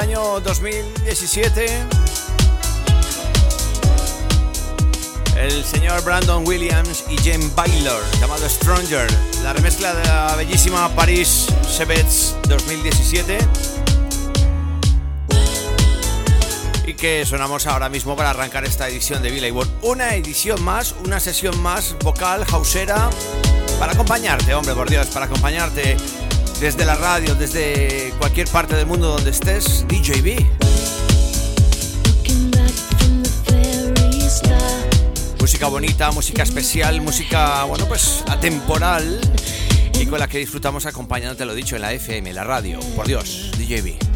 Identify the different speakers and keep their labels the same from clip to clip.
Speaker 1: año 2017. El señor Brandon Williams y Jane Baylor, llamado Stronger. La remezcla de la bellísima Paris Sebets 2017. Y que sonamos ahora mismo para arrancar esta edición de Billy World. Una edición más, una sesión más vocal, hausera, para acompañarte, hombre, por Dios, para acompañarte desde la radio, desde cualquier parte del mundo donde estés, DJB. Música bonita, música especial, música, bueno, pues atemporal y con la que disfrutamos acompañándote, lo dicho, en la FM, en la radio. Por Dios, DJB.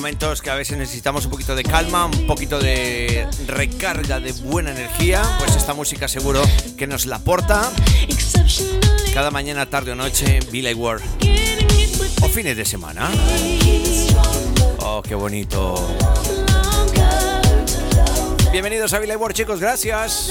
Speaker 1: Momentos que a veces necesitamos un poquito de calma, un poquito de recarga de buena energía, pues esta música seguro que nos la aporta cada mañana, tarde o noche, Billy World. O fines de semana. Oh, qué bonito. Bienvenidos a Billy World, chicos, gracias.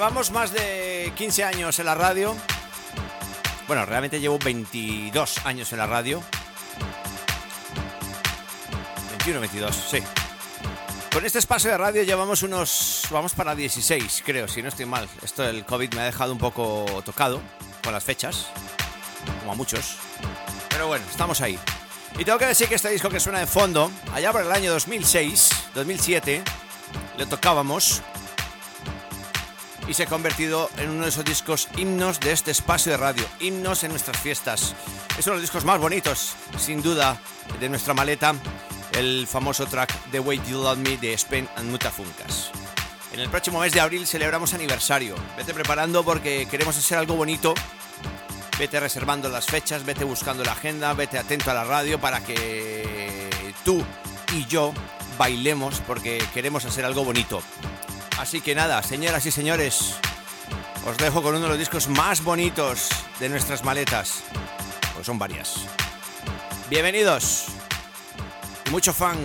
Speaker 2: Llevamos más de 15 años en la radio. Bueno, realmente llevo 22 años en la radio. 21, 22, sí. Con este espacio de radio llevamos unos. Vamos para 16, creo, si no estoy mal. Esto del COVID me ha dejado un poco tocado con las fechas, como a muchos. Pero bueno, estamos ahí. Y tengo que decir que este disco que suena de fondo, allá por el año 2006, 2007, le tocábamos y se ha convertido en uno de esos discos himnos de este espacio de radio, himnos en nuestras fiestas. Es uno de los discos más bonitos, sin duda, de nuestra maleta, el famoso track The Way You Love Me de Spen and Mutafuncas. En el próximo mes de abril celebramos aniversario. Vete preparando porque queremos hacer algo bonito. Vete reservando las fechas, vete buscando la agenda, vete atento a la radio para que tú y yo bailemos porque queremos hacer algo bonito. Así que nada, señoras y señores, os dejo con uno de los discos más bonitos de nuestras maletas. Pues son varias. Bienvenidos. Mucho funk.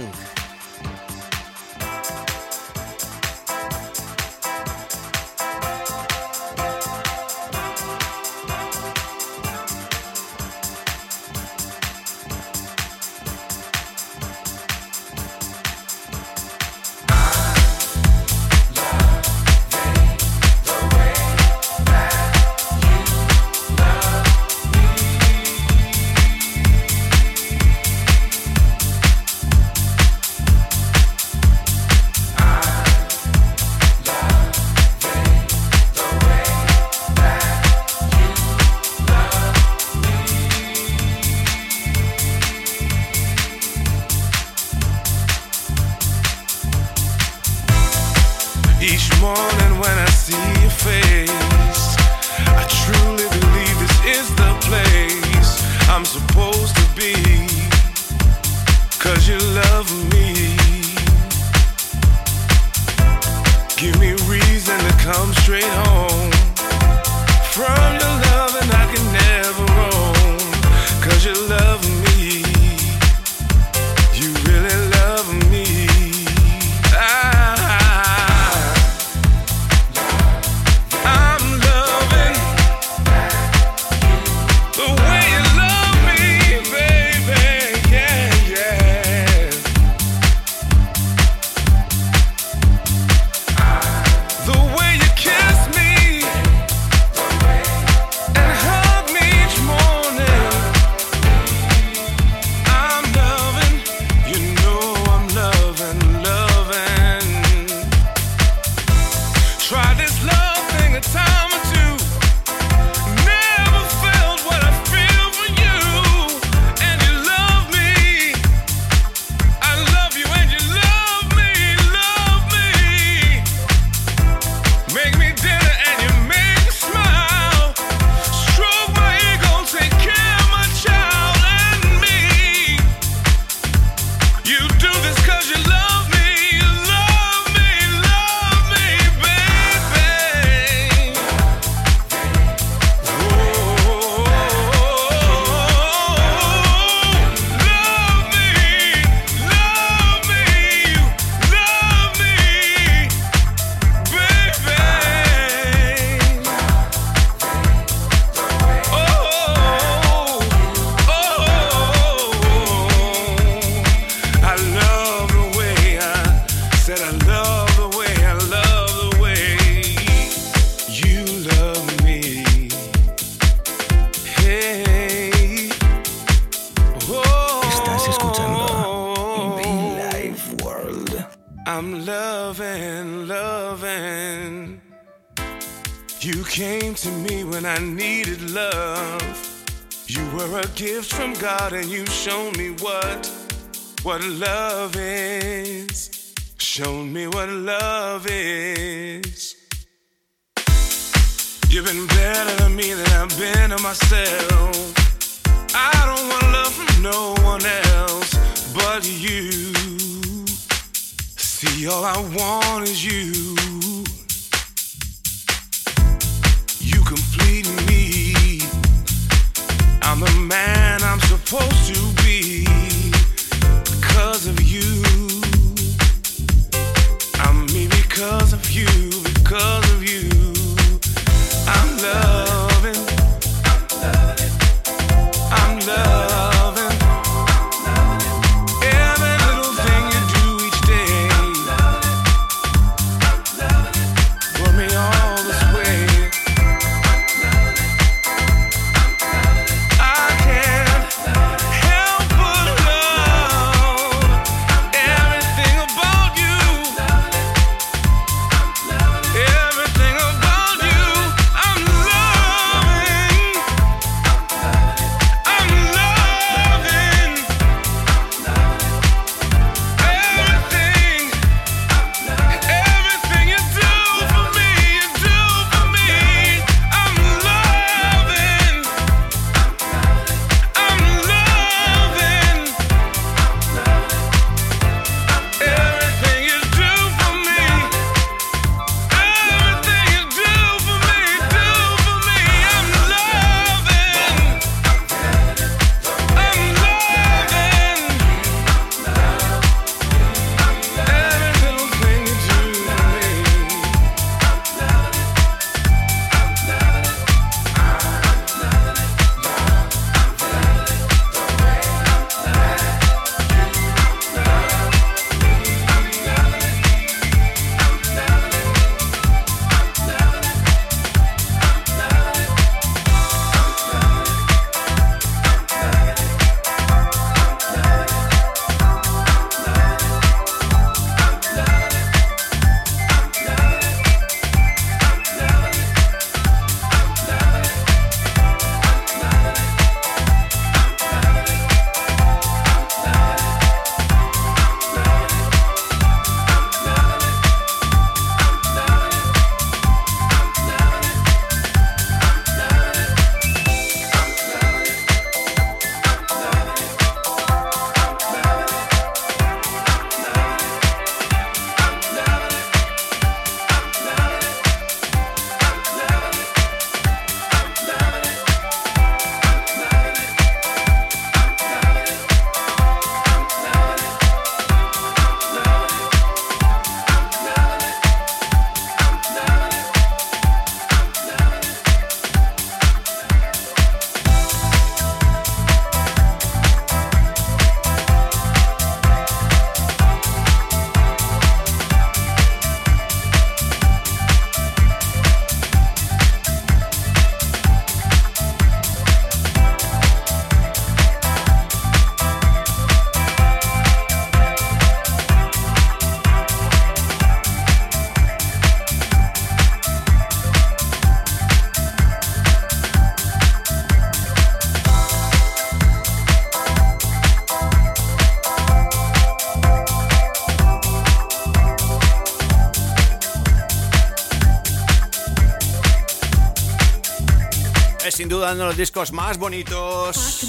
Speaker 1: Sin duda uno de los discos más bonitos.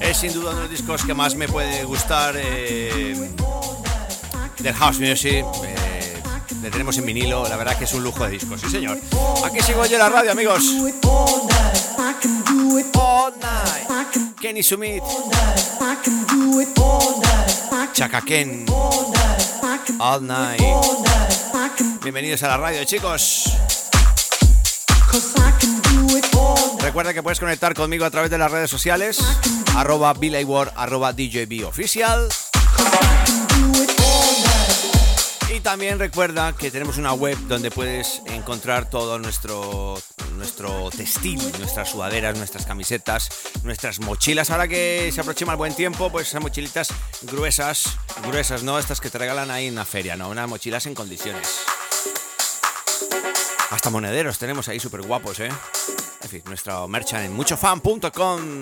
Speaker 1: Es sin duda uno de los discos que más me puede gustar eh, del house music. Eh, le tenemos en vinilo, la verdad que es un lujo de discos, sí señor. Aquí sigo yo en la radio, amigos. Kenny Sumit. Chaka Ken. All night. Bienvenidos a la radio, chicos. Recuerda que puedes conectar conmigo a través de las redes sociales, arroba arroba DJB oficial. Y también recuerda que tenemos una web donde puedes encontrar todo nuestro, nuestro textil, nuestras sudaderas, nuestras camisetas, nuestras mochilas. Ahora que se aproxima el buen tiempo, pues esas mochilitas gruesas, gruesas, ¿no? Estas que te regalan ahí en la feria, ¿no? Unas mochilas en condiciones. Hasta monederos tenemos ahí súper guapos, ¿eh? En fin, nuestro merchan en muchofan.com.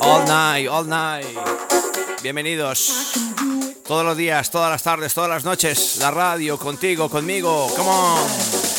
Speaker 1: All night, all night. Bienvenidos. Todos los días, todas las tardes, todas las noches. La radio, contigo, conmigo. Come on.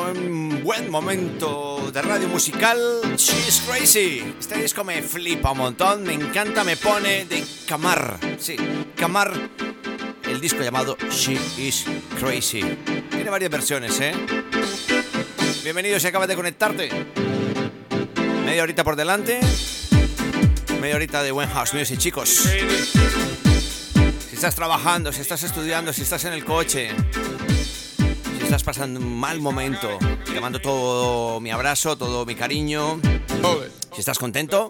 Speaker 2: Un buen momento de radio musical. She's Crazy. Este disco me flipa un montón, me encanta, me pone de Camar. Sí, Camar, el disco llamado She Is Crazy. Tiene varias versiones, ¿eh? Bienvenido si acabas de conectarte. Media horita por delante. Media horita de buen house music, chicos. Si estás trabajando, si estás estudiando, si estás en el coche, estás pasando un mal momento, te mando todo mi abrazo, todo mi cariño. Si estás contento,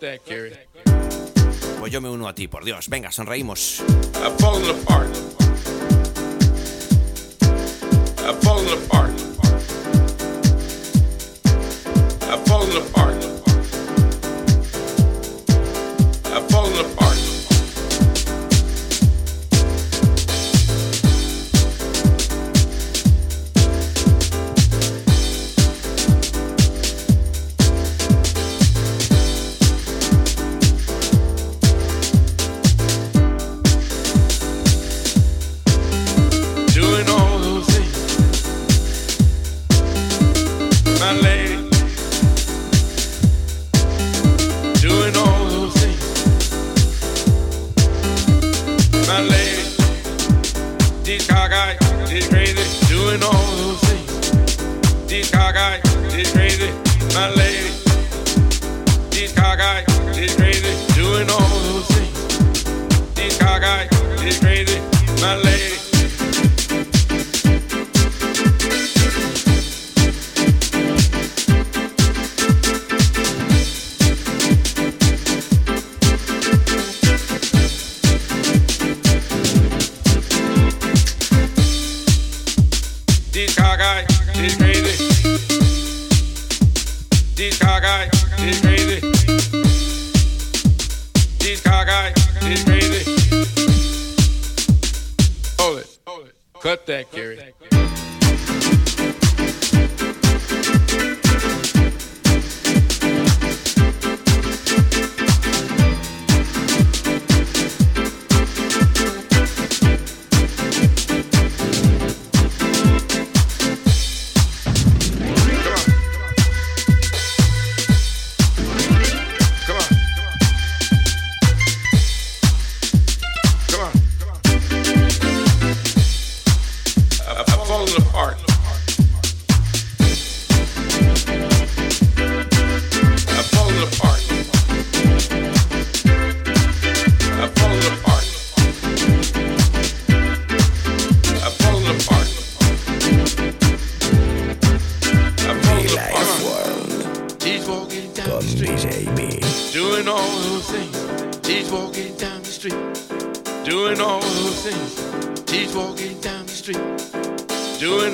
Speaker 2: pues yo me uno a ti, por Dios. Venga, sonreímos.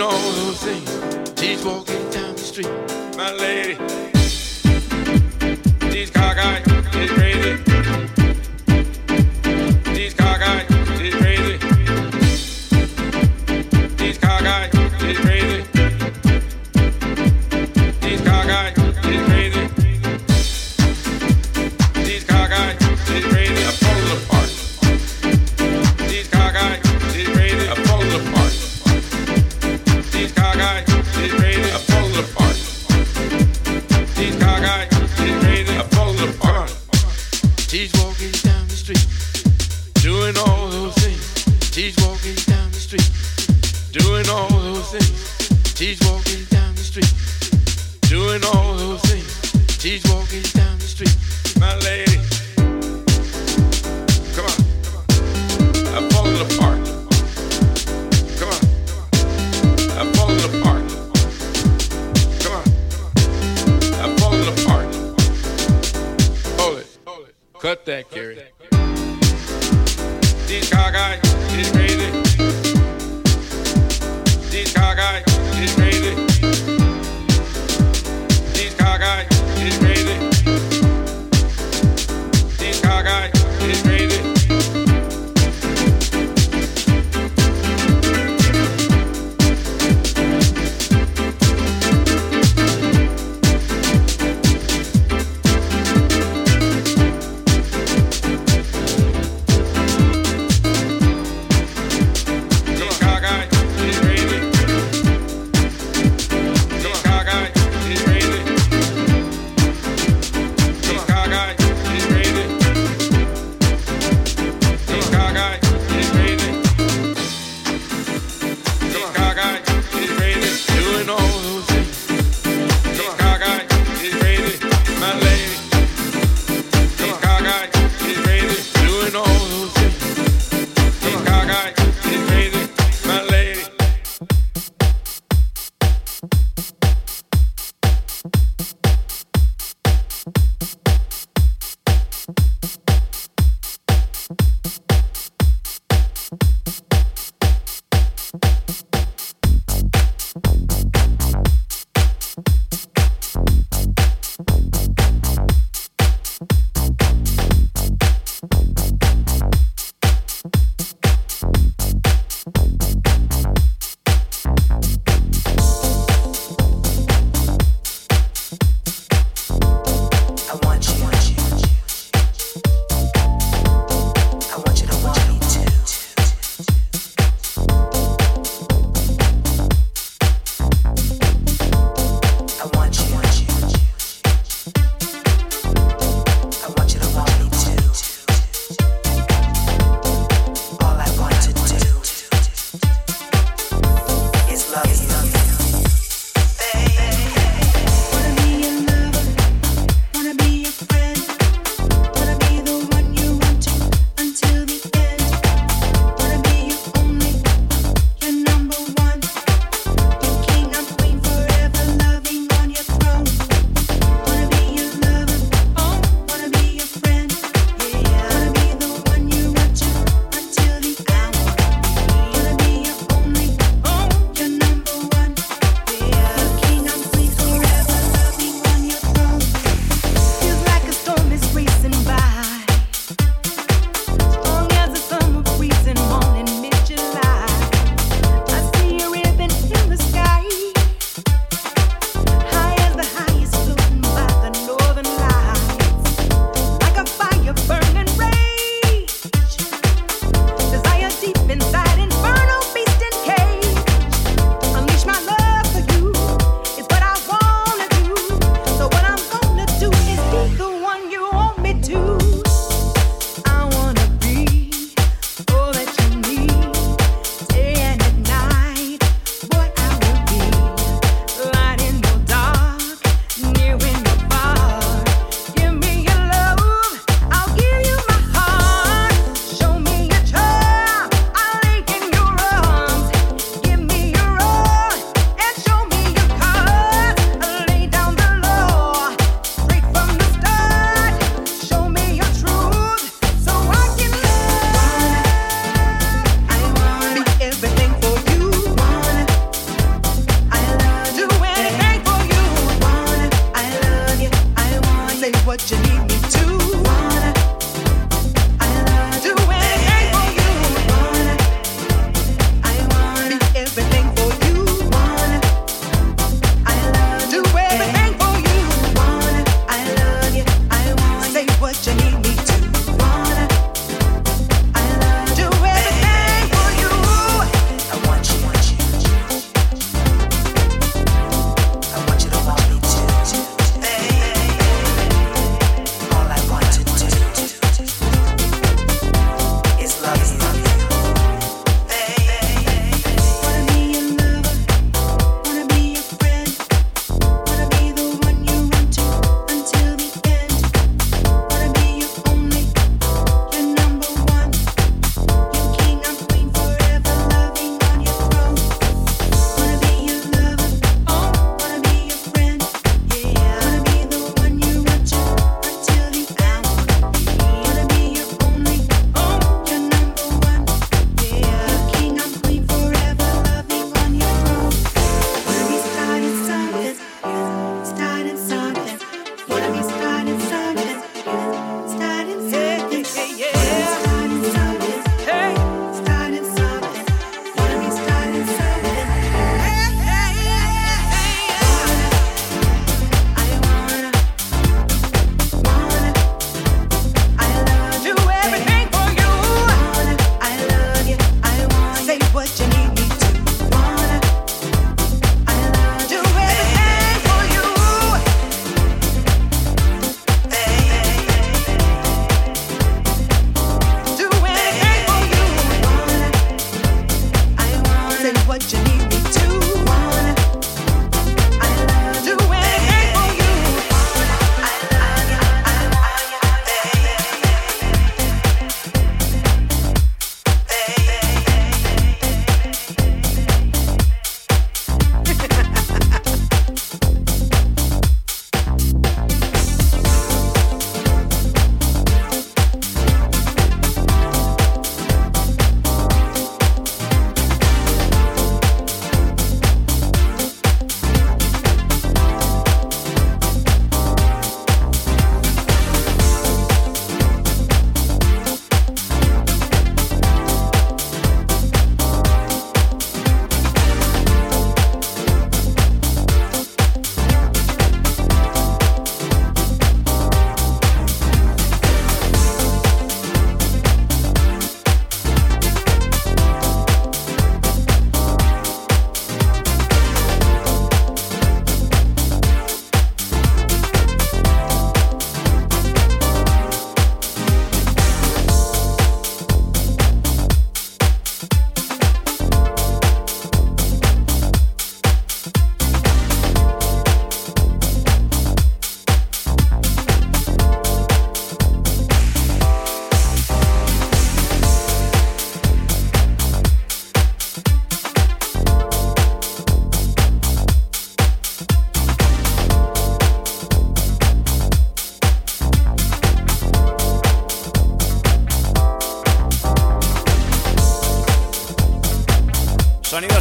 Speaker 1: All those things She's walking down the street. My lady.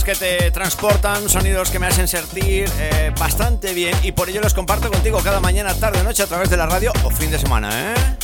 Speaker 1: Que te transportan, sonidos que me hacen sentir eh, bastante bien y por ello los comparto contigo cada mañana, tarde, noche a través de la radio o fin de semana, ¿eh?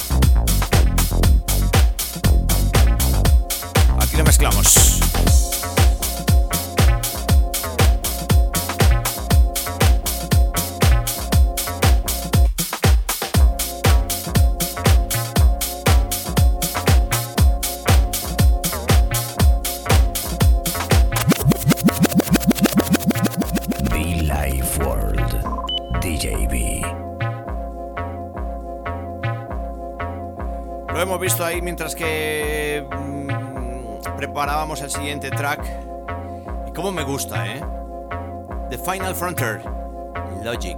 Speaker 1: Mientras que mm, preparábamos el siguiente track. Y cómo me gusta, ¿eh? The Final Frontier, Logic.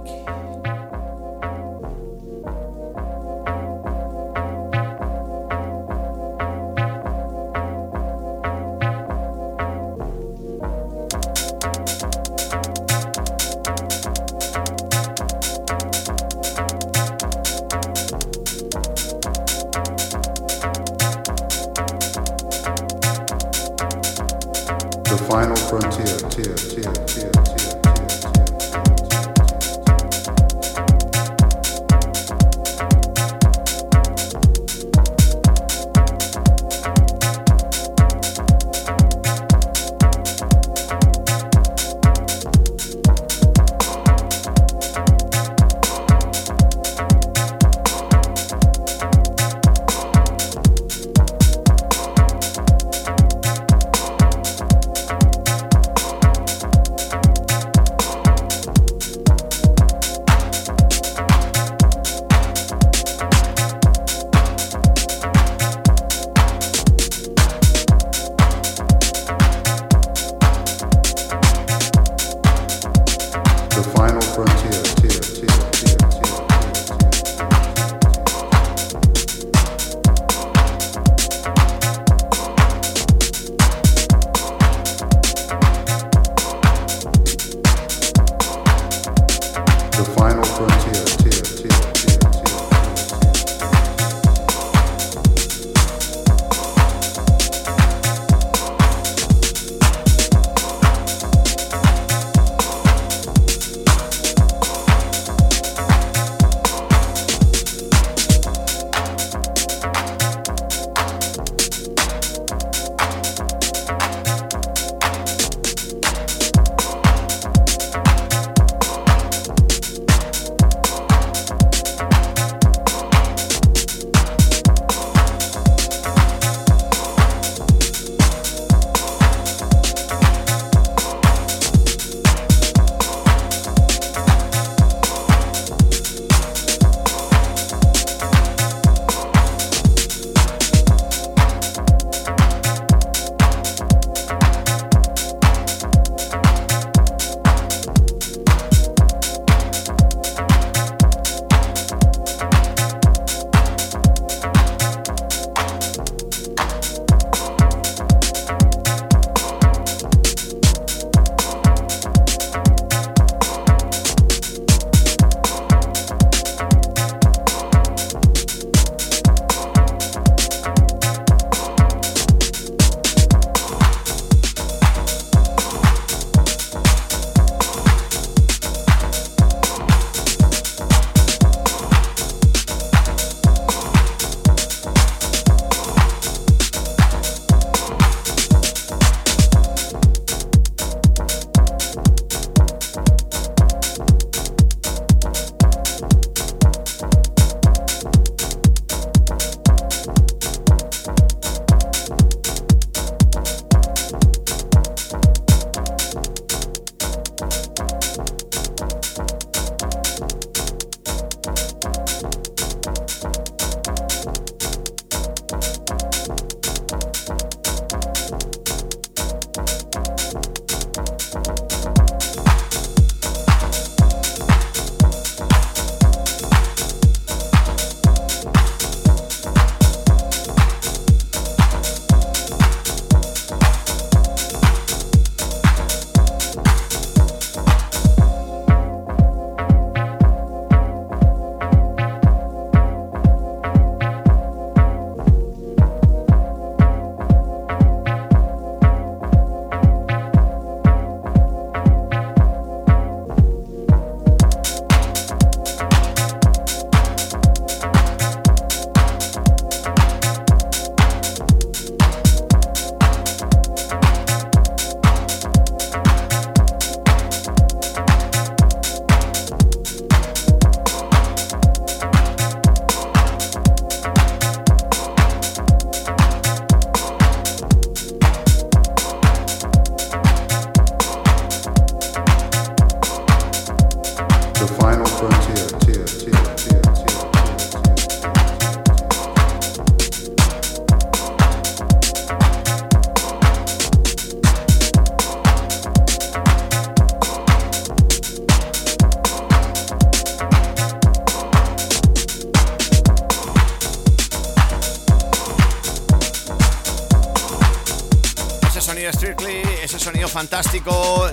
Speaker 1: Fantástico.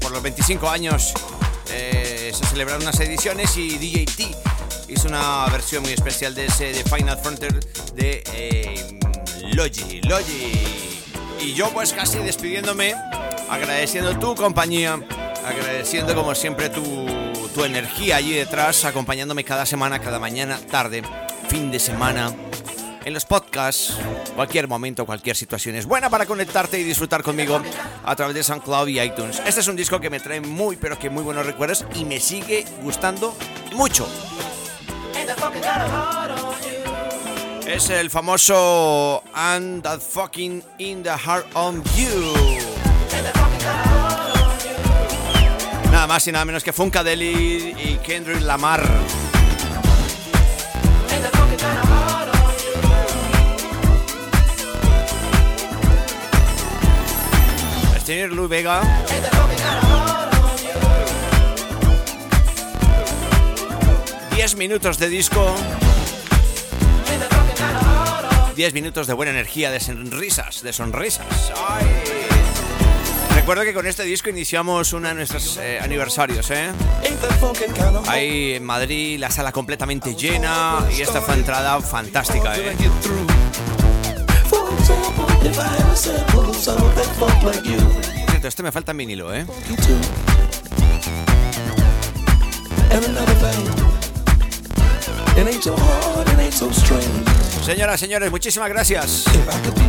Speaker 1: por los 25 años eh, se celebraron unas ediciones y DJT hizo una versión muy especial de ese de Final Frontier de eh, Logi. Logi. Y yo pues casi despidiéndome, agradeciendo tu compañía, agradeciendo como siempre tu, tu energía allí detrás, acompañándome cada semana, cada mañana, tarde, fin de semana en los podcasts, cualquier momento, cualquier situación es buena para conectarte y disfrutar conmigo a través de SoundCloud y iTunes. Este es un disco que me trae muy, pero que muy buenos recuerdos y me sigue gustando mucho. Es el famoso And That Fucking In The Heart On You. Nada más y nada menos que Funkadelic y Kendrick Lamar. Señor Luis Vega. Diez minutos de disco. Diez minutos de buena energía, de sonrisas, de sonrisas. Recuerdo que con este disco iniciamos uno de nuestros eh, aniversarios, ¿eh? Ahí en Madrid, la sala completamente llena y esta fue entrada fantástica, ¿eh? Cierto, este me falta en vinilo, ¿eh? Señoras, señores, muchísimas gracias.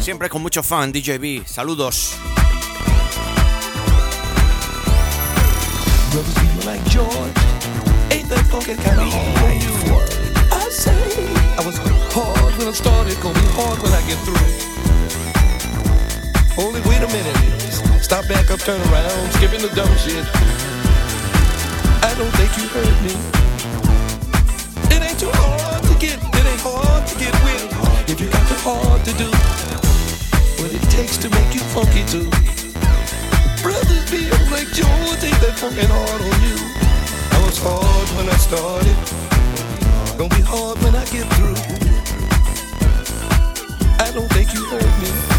Speaker 1: Siempre con mucho fan, DJB. Saludos. I was. Only wait a minute. Stop back up, turn around, skipping the dumb shit. I don't think you heard me. It ain't too hard to get, it ain't hard to get with. If you got the hard to do, what it takes to make you funky too. Brothers feel like Joe, take that funkin' hard on you. I was hard when I started, gonna be hard when I get through. I don't think you heard me.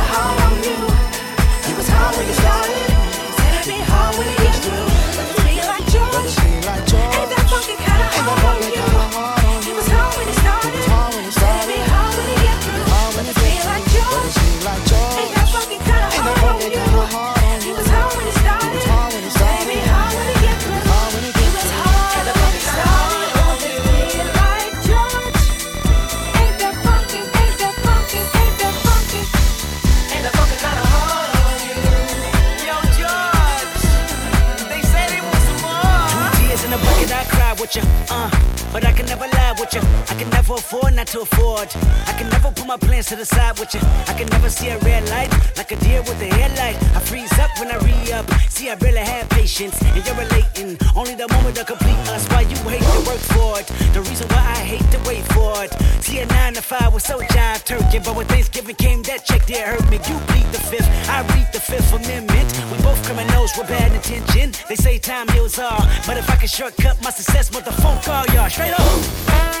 Speaker 1: but I can never afford not to afford. I can never put my plans to the side with you. I can never see a red light like a deer with a headlight. I freeze up when I re up. See, I really have patience, and you're relating. Only the moment to complete us. Why you hate to work for it? The reason why I hate to wait for it. See, a nine to five was so jive turkey, but when Thanksgiving came, that check there hurt me. You plead the fifth, I read the fifth amendment. We both criminals with bad intention. They say time heals all, but if I can shortcut my success, motherfucker, call y'all straight up.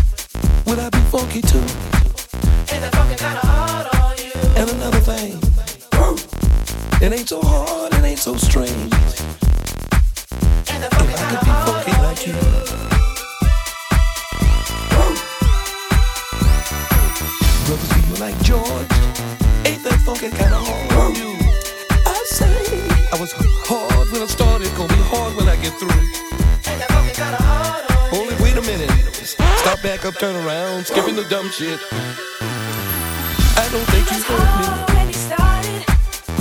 Speaker 1: Will I be funky too? That funky kinda hard on you? And another thing, it ain't so hard, it ain't so strange. That funky you. Brothers, people like George, ain't that funky kinda hard on you? I say, I was hard when I started, gonna be hard when I
Speaker 3: get through. That funky kinda hard on? Only wait a minute. Stop back up, turn around, skipping the dumb shit. I don't think you heard me.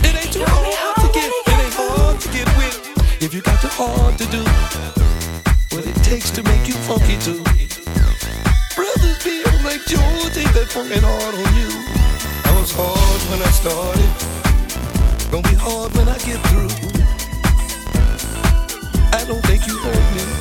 Speaker 3: It ain't too hard to get, it ain't hard to get with. If you got your heart to do what it takes to make you funky too. Brothers feel like George ain't that fucking hard on you. I was hard when I started, gonna be hard when I get through. I don't think you heard me.